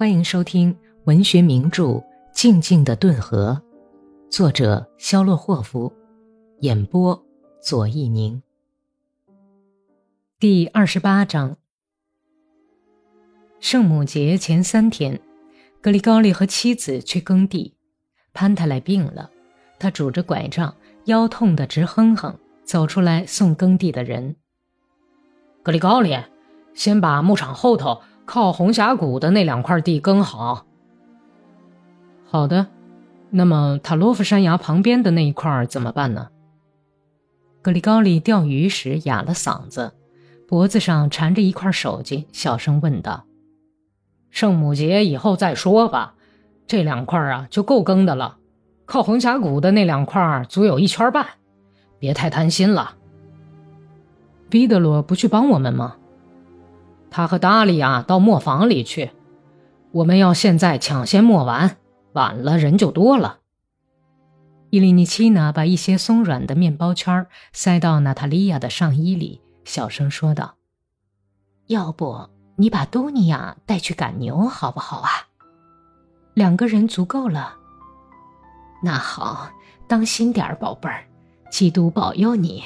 欢迎收听文学名著《静静的顿河》，作者肖洛霍夫，演播左一宁。第二十八章。圣母节前三天，格里高利和妻子去耕地，潘泰莱病了，他拄着拐杖，腰痛得直哼哼，走出来送耕地的人。格里高利，先把牧场后头。靠红峡谷的那两块地更好。好的，那么塔洛夫山崖旁边的那一块怎么办呢？格里高利钓鱼时哑了嗓子，脖子上缠着一块手巾，小声问道：“圣母节以后再说吧，这两块啊就够耕的了。靠红峡谷的那两块足有一圈半，别太贪心了。”彼得罗不去帮我们吗？他和达利亚到磨坊里去，我们要现在抢先磨完，晚了人就多了。伊利尼奇娜把一些松软的面包圈塞到娜塔莉亚的上衣里，小声说道：“要不你把多尼亚带去赶牛好不好啊？两个人足够了。那好，当心点儿宝贝儿，基督保佑你。”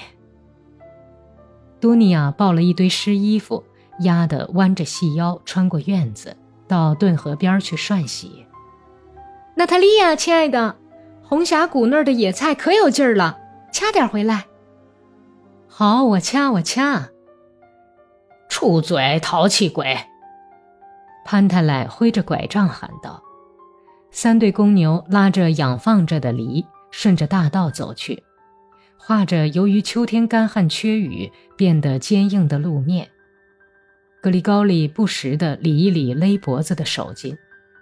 多尼亚抱了一堆湿衣服。压得弯着细腰，穿过院子，到顿河边去涮洗。娜塔莉亚，亲爱的，红峡谷那儿的野菜可有劲儿了，掐点回来。好，我掐，我掐。出嘴，淘气鬼！潘太来挥着拐杖喊道。三对公牛拉着养放着的犁，顺着大道走去，画着由于秋天干旱缺雨变得坚硬的路面。格里高利不时地理一理勒脖子的手巾，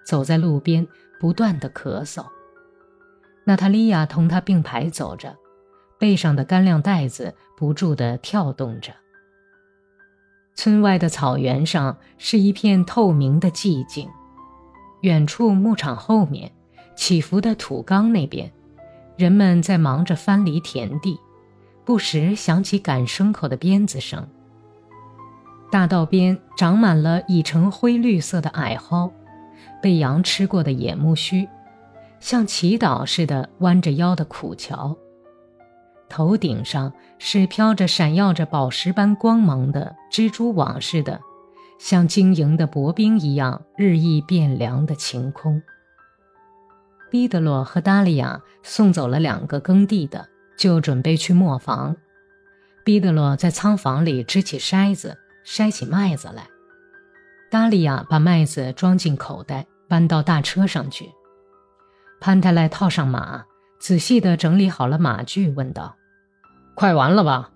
走在路边，不断地咳嗽。娜塔莉亚同他并排走着，背上的干粮袋子不住地跳动着。村外的草原上是一片透明的寂静，远处牧场后面起伏的土缸那边，人们在忙着翻犁田地，不时响起赶牲口的鞭子声。大道边长满了已成灰绿色的矮蒿，被羊吃过的野木须，像祈祷似的弯着腰的苦荞。头顶上是飘着闪耀着宝石般光芒的蜘蛛网似的，像晶莹的薄冰一样日益变凉的晴空。毕德罗和达利亚送走了两个耕地的，就准备去磨坊。毕德罗在仓房里支起筛子。筛起麦子来，达利亚把麦子装进口袋，搬到大车上去。潘太莱套上马，仔细地整理好了马具，问道：“快完了吧？”“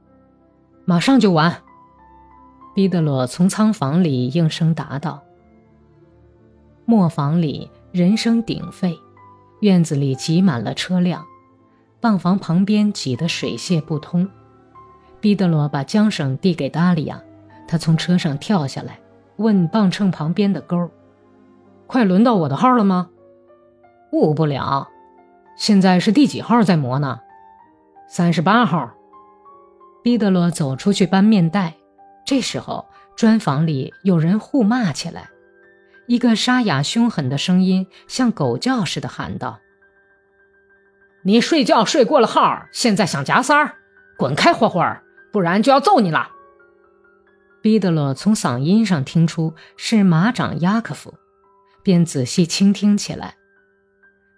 马上就完。”毕德罗从仓房里应声答道。磨坊里人声鼎沸，院子里挤满了车辆，棒房旁边挤得水泄不通。毕德罗把缰绳递给达利亚。他从车上跳下来，问磅秤旁边的钩：“快轮到我的号了吗？”“误不了。”“现在是第几号在磨呢？”“三十八号。”毕德罗走出去搬面袋，这时候砖房里有人互骂起来，一个沙哑凶狠的声音像狗叫似的喊道：“你睡觉睡过了号，现在想夹三儿，滚开霍霍儿，不然就要揍你了！”彼得罗从嗓音上听出是马长雅科夫，便仔细倾听起来。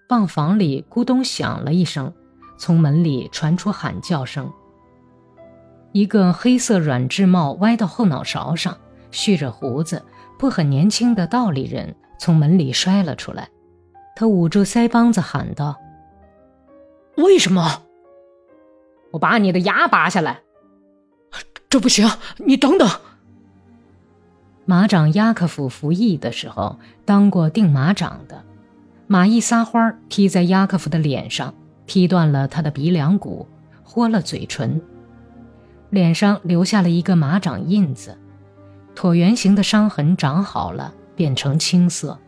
棒房里咕咚响了一声，从门里传出喊叫声。一个黑色软质帽歪到后脑勺上、蓄着胡子、不很年轻的道理人从门里摔了出来。他捂住腮帮子喊道：“为什么？我把你的牙拔下来！这不行，你等等。”马长雅克夫服役的时候当过定马长的，马一撒欢儿踢在雅克夫的脸上，踢断了他的鼻梁骨，豁了嘴唇，脸上留下了一个马掌印子，椭圆形的伤痕长好了，变成青色，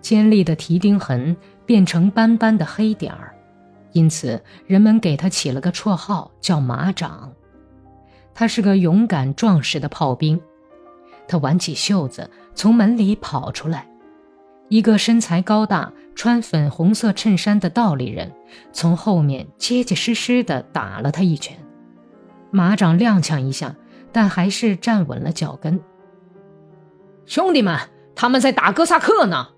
尖利的蹄钉痕变成斑斑的黑点儿，因此人们给他起了个绰号叫马掌。他是个勇敢壮实的炮兵。他挽起袖子，从门里跑出来，一个身材高大、穿粉红色衬衫的道理人从后面结结实实地打了他一拳，马掌踉跄一下，但还是站稳了脚跟。兄弟们，他们在打哥萨克呢！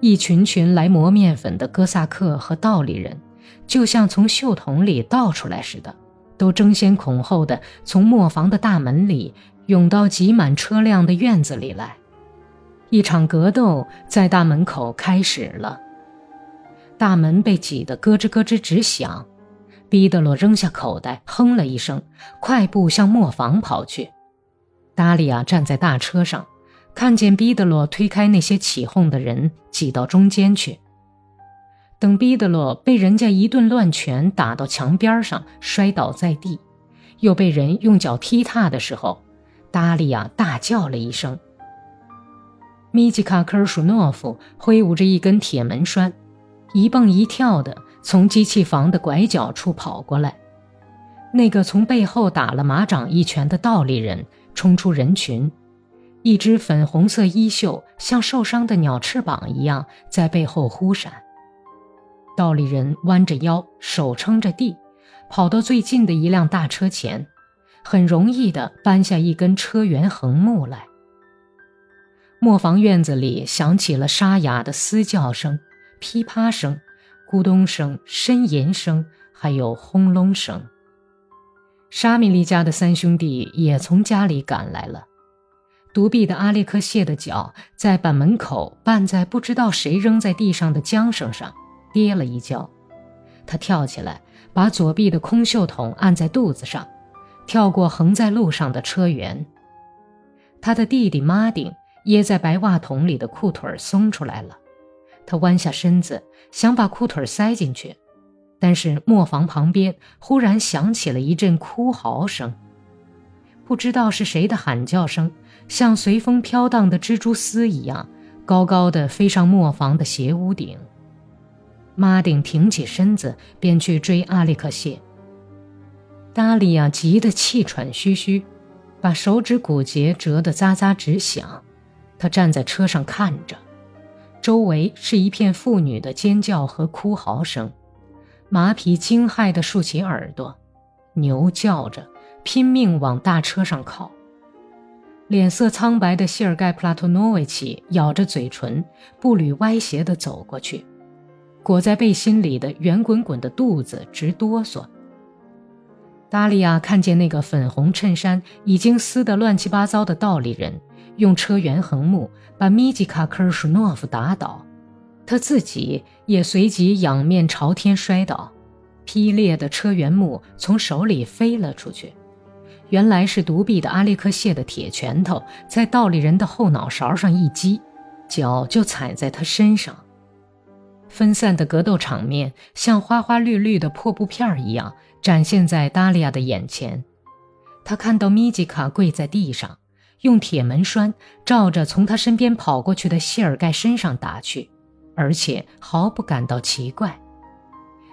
一群群来磨面粉的哥萨克和道理人，就像从袖筒里倒出来似的，都争先恐后的从磨坊的大门里涌到挤满车辆的院子里来。一场格斗在大门口开始了。大门被挤得咯吱咯吱直响。毕德罗扔下口袋，哼了一声，快步向磨坊跑去。达利亚站在大车上。看见毕德罗推开那些起哄的人，挤到中间去。等毕德罗被人家一顿乱拳打到墙边上，摔倒在地，又被人用脚踢踏的时候，达利亚大叫了一声。米吉卡科尔舒诺夫挥舞着一根铁门栓，一蹦一跳的从机器房的拐角处跑过来。那个从背后打了马掌一拳的倒立人冲出人群。一只粉红色衣袖像受伤的鸟翅膀一样在背后忽闪。道理人弯着腰，手撑着地，跑到最近的一辆大车前，很容易地搬下一根车辕横木来。磨坊院子里响起了沙哑的嘶叫声、噼啪声、咕咚声、呻吟声，还有轰隆声。沙米利家的三兄弟也从家里赶来了。独臂的阿列克谢的脚在板门口绊在不知道谁扔在地上的缰绳上，跌了一跤。他跳起来，把左臂的空袖筒按在肚子上，跳过横在路上的车辕。他的弟弟马丁掖在白袜筒里的裤腿松出来了，他弯下身子想把裤腿塞进去，但是磨坊旁边忽然响起了一阵哭嚎声，不知道是谁的喊叫声。像随风飘荡的蜘蛛丝一样，高高的飞上磨坊的斜屋顶。马丁挺起身子，便去追阿里克谢。达利亚急得气喘吁吁，把手指骨节折得喳喳直响。他站在车上看着，周围是一片妇女的尖叫和哭嚎声，马匹惊骇地竖起耳朵，牛叫着拼命往大车上靠。脸色苍白的谢尔盖·普拉托诺维奇咬着嘴唇，步履歪斜地走过去，裹在背心里的圆滚滚的肚子直哆嗦。达利亚看见那个粉红衬衫已经撕得乱七八糟的道理人，用车辕横木把米吉卡·科尔舒诺夫打倒，他自己也随即仰面朝天摔倒，劈裂的车辕木从手里飞了出去。原来是独臂的阿列克谢的铁拳头在道理人的后脑勺上一击，脚就踩在他身上。分散的格斗场面像花花绿绿的破布片一样展现在达利亚的眼前。他看到米吉卡跪在地上，用铁门栓照着从他身边跑过去的谢尔盖身上打去，而且毫不感到奇怪。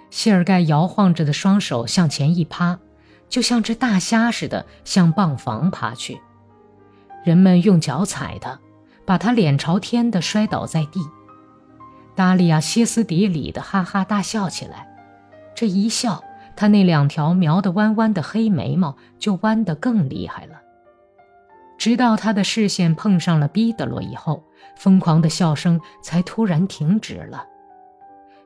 谢尔盖摇晃着的双手向前一趴。就像只大虾似的向泵房爬去，人们用脚踩他，把他脸朝天的摔倒在地。达利亚歇斯底里的哈哈大笑起来，这一笑，他那两条描得弯弯的黑眉毛就弯得更厉害了。直到他的视线碰上了毕德罗以后，疯狂的笑声才突然停止了。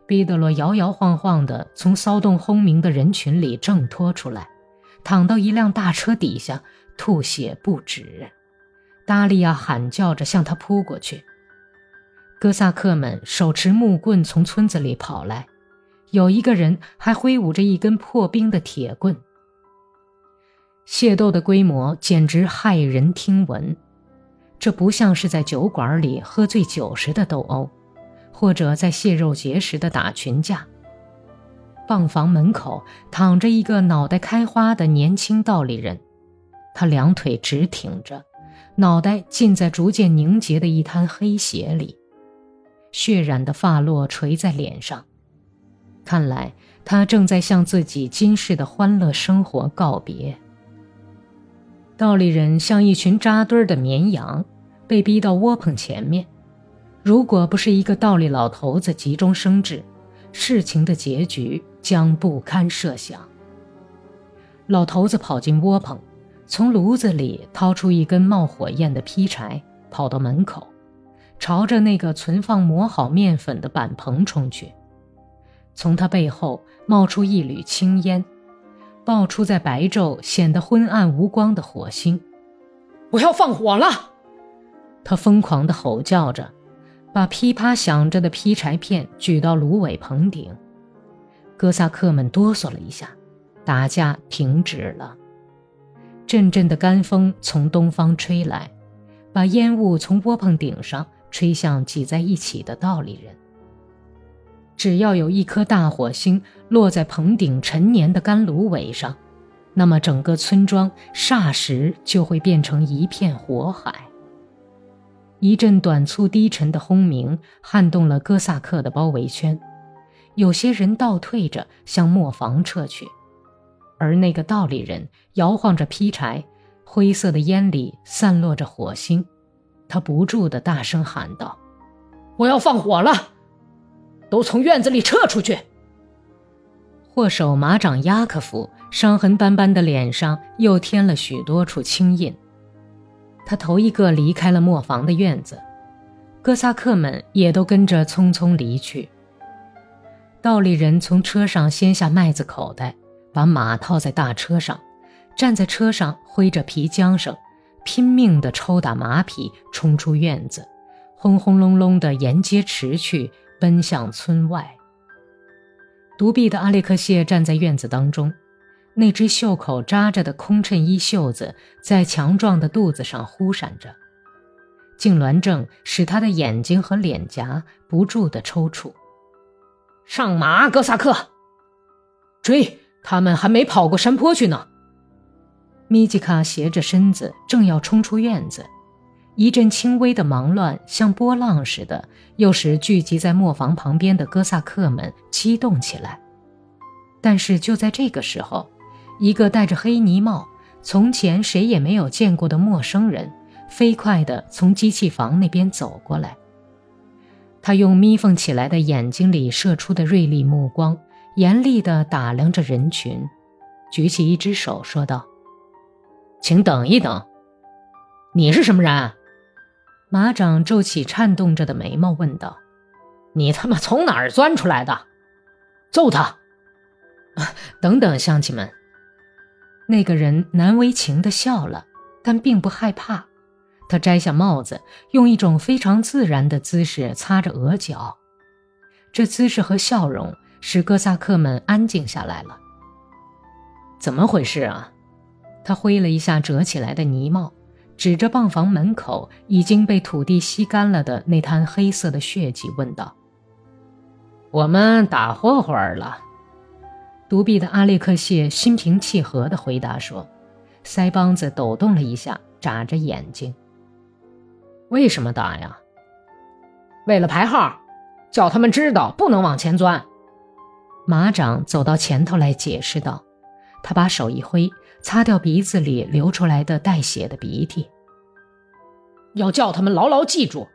毕德罗摇摇晃晃地从骚动轰鸣的人群里挣脱出来。躺到一辆大车底下，吐血不止。达利亚喊叫着向他扑过去。哥萨克们手持木棍从村子里跑来，有一个人还挥舞着一根破冰的铁棍。械斗的规模简直骇人听闻，这不像是在酒馆里喝醉酒时的斗殴，或者在蟹肉节时的打群架。泵房门口躺着一个脑袋开花的年轻道理人，他两腿直挺着，脑袋浸在逐渐凝结的一滩黑血里，血染的发落垂在脸上，看来他正在向自己今世的欢乐生活告别。道理人像一群扎堆的绵羊，被逼到窝棚前面，如果不是一个道理老头子急中生智，事情的结局将不堪设想。老头子跑进窝棚，从炉子里掏出一根冒火焰的劈柴，跑到门口，朝着那个存放磨好面粉的板棚冲去。从他背后冒出一缕青烟，爆出在白昼显得昏暗无光的火星。我要放火了！他疯狂地吼叫着。把噼啪响着的劈柴片举到芦苇棚顶，哥萨克们哆嗦了一下，打架停止了。阵阵的干风从东方吹来，把烟雾从窝棚顶上吹向挤在一起的道理人。只要有一颗大火星落在棚顶陈年的干芦苇上，那么整个村庄霎时就会变成一片火海。一阵短促低沉的轰鸣撼动了哥萨克的包围圈，有些人倒退着向磨坊撤去，而那个道理人摇晃着劈柴，灰色的烟里散落着火星，他不住地大声喊道：“我要放火了，都从院子里撤出去！”祸首马长亚克夫伤痕斑斑的脸上又添了许多处青印。他头一个离开了磨坊的院子，哥萨克们也都跟着匆匆离去。道理人从车上掀下麦子口袋，把马套在大车上，站在车上挥着皮缰绳，拼命地抽打马匹，冲出院子，轰轰隆隆地沿街驰去，奔向村外。独臂的阿列克谢站在院子当中。那只袖口扎着的空衬衣袖子在强壮的肚子上忽闪着，痉挛症使他的眼睛和脸颊不住地抽搐。上马，哥萨克！追！他们还没跑过山坡去呢。米吉卡斜着身子，正要冲出院子，一阵轻微的忙乱像波浪似的，又使聚集在磨坊旁边的哥萨克们激动起来。但是就在这个时候，一个戴着黑呢帽、从前谁也没有见过的陌生人，飞快地从机器房那边走过来。他用眯缝起来的眼睛里射出的锐利目光，严厉地打量着人群，举起一只手说道：“请等一等。你是什么人？”马掌皱起颤动着的眉毛问道：“你他妈从哪儿钻出来的？揍他！等等，乡亲们。”那个人难为情地笑了，但并不害怕。他摘下帽子，用一种非常自然的姿势擦着额角。这姿势和笑容使哥萨克们安静下来了。怎么回事啊？他挥了一下折起来的呢帽，指着泵房门口已经被土地吸干了的那滩黑色的血迹，问道：“我们打火会儿了。”独臂的阿列克谢心平气和地回答说，腮帮子抖动了一下，眨着眼睛。为什么打呀？为了排号，叫他们知道不能往前钻。马长走到前头来解释道，他把手一挥，擦掉鼻子里流出来的带血的鼻涕。要叫他们牢牢记住。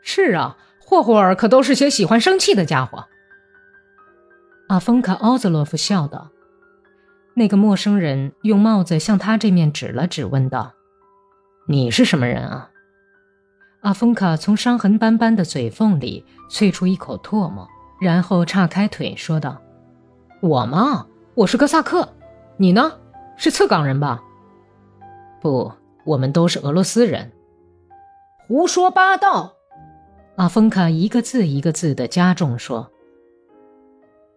是啊，霍霍尔可都是些喜欢生气的家伙。阿峰卡奥兹洛夫笑道：“那个陌生人用帽子向他这面指了指，问道：‘你是什么人啊？’阿峰卡从伤痕斑斑的嘴缝里啐出一口唾沫，然后岔开腿说道：‘我吗？我是哥萨克。你呢？是侧港人吧？’不，我们都是俄罗斯人。胡说八道！阿峰卡一个字一个字的加重说。”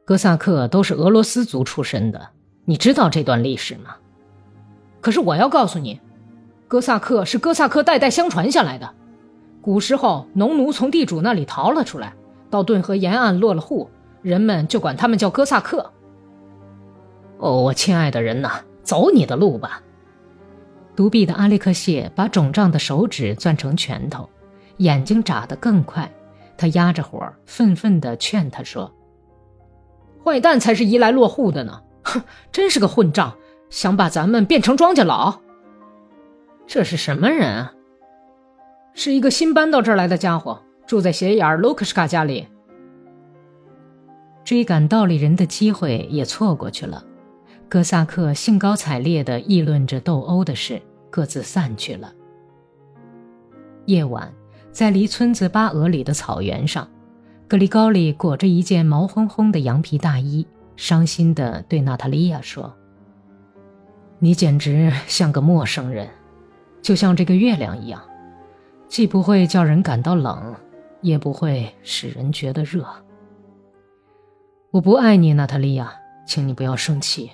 哥萨克都是俄罗斯族出身的，你知道这段历史吗？可是我要告诉你，哥萨克是哥萨克代代相传下来的。古时候，农奴从地主那里逃了出来，到顿河沿岸落了户，人们就管他们叫哥萨克。哦，我亲爱的人呐，走你的路吧。独臂的阿列克谢把肿胀的手指攥成拳头，眼睛眨得更快。他压着火，愤愤地劝他说。坏蛋才是移来落户的呢！哼，真是个混账，想把咱们变成庄稼佬。这是什么人啊？是一个新搬到这儿来的家伙，住在斜眼卢克什卡家里。追赶道理人的机会也错过去了。哥萨克兴高采烈地议论着斗殴的事，各自散去了。夜晚，在离村子八俄里的草原上，格里高里裹着一件毛烘烘的羊皮大衣，伤心地对娜塔莉亚说：“你简直像个陌生人，就像这个月亮一样，既不会叫人感到冷，也不会使人觉得热。我不爱你，娜塔莉亚，请你不要生气。”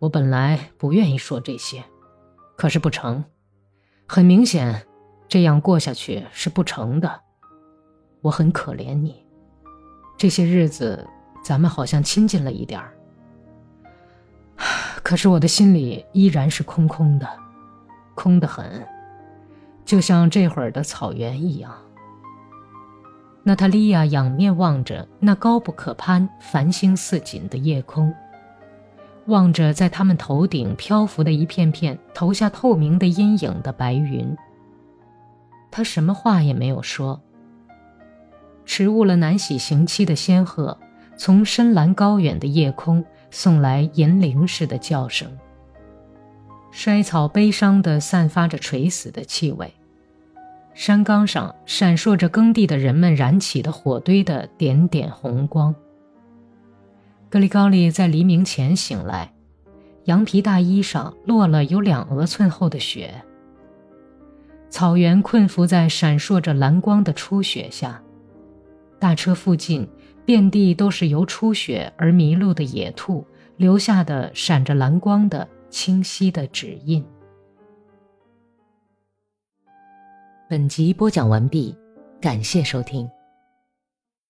我本来不愿意说这些，可是不成。很明显，这样过下去是不成的。我很可怜你。这些日子，咱们好像亲近了一点儿。可是我的心里依然是空空的，空得很，就像这会儿的草原一样。娜塔莉亚仰面望着那高不可攀、繁星似锦的夜空。望着在他们头顶漂浮的一片片投下透明的阴影的白云，他什么话也没有说。迟误了南喜行期的仙鹤，从深蓝高远的夜空送来银铃似的叫声。衰草悲伤地散发着垂死的气味，山岗上闪烁着耕地的人们燃起的火堆的点点红光。格里高利在黎明前醒来，羊皮大衣上落了有两额寸厚的雪。草原困伏在闪烁着蓝光的初雪下，大车附近遍地都是由初雪而迷路的野兔留下的闪着蓝光的清晰的指印。本集播讲完毕，感谢收听。